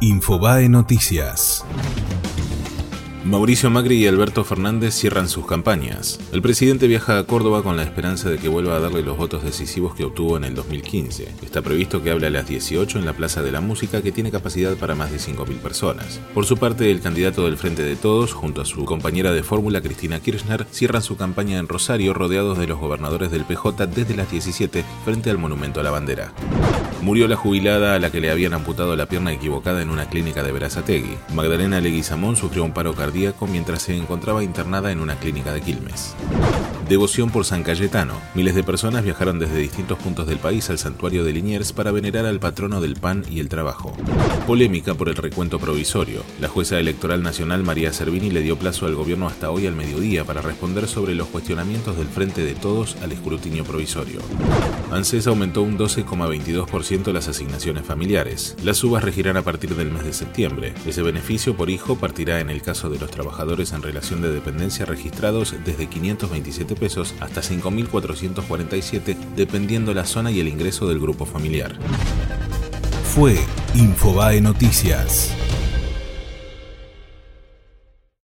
Infobae Noticias. Mauricio Macri y Alberto Fernández cierran sus campañas. El presidente viaja a Córdoba con la esperanza de que vuelva a darle los votos decisivos que obtuvo en el 2015. Está previsto que hable a las 18 en la Plaza de la Música que tiene capacidad para más de 5.000 personas. Por su parte, el candidato del Frente de Todos, junto a su compañera de fórmula Cristina Kirchner, cierran su campaña en Rosario rodeados de los gobernadores del PJ desde las 17 frente al Monumento a la Bandera. Murió la jubilada a la que le habían amputado la pierna equivocada en una clínica de Verazategui. Magdalena Leguizamón sufrió un paro cardíaco mientras se encontraba internada en una clínica de Quilmes. Devoción por San Cayetano. Miles de personas viajaron desde distintos puntos del país al santuario de Liniers para venerar al patrono del pan y el trabajo. Polémica por el recuento provisorio. La jueza electoral nacional María Servini le dio plazo al gobierno hasta hoy al mediodía para responder sobre los cuestionamientos del Frente de Todos al escrutinio provisorio. ANSES aumentó un 12,22% las asignaciones familiares. Las subas regirán a partir del mes de septiembre. Ese beneficio por hijo partirá en el caso de los trabajadores en relación de dependencia registrados desde 527 pesos hasta 5.447 dependiendo la zona y el ingreso del grupo familiar. Fue Infobae Noticias.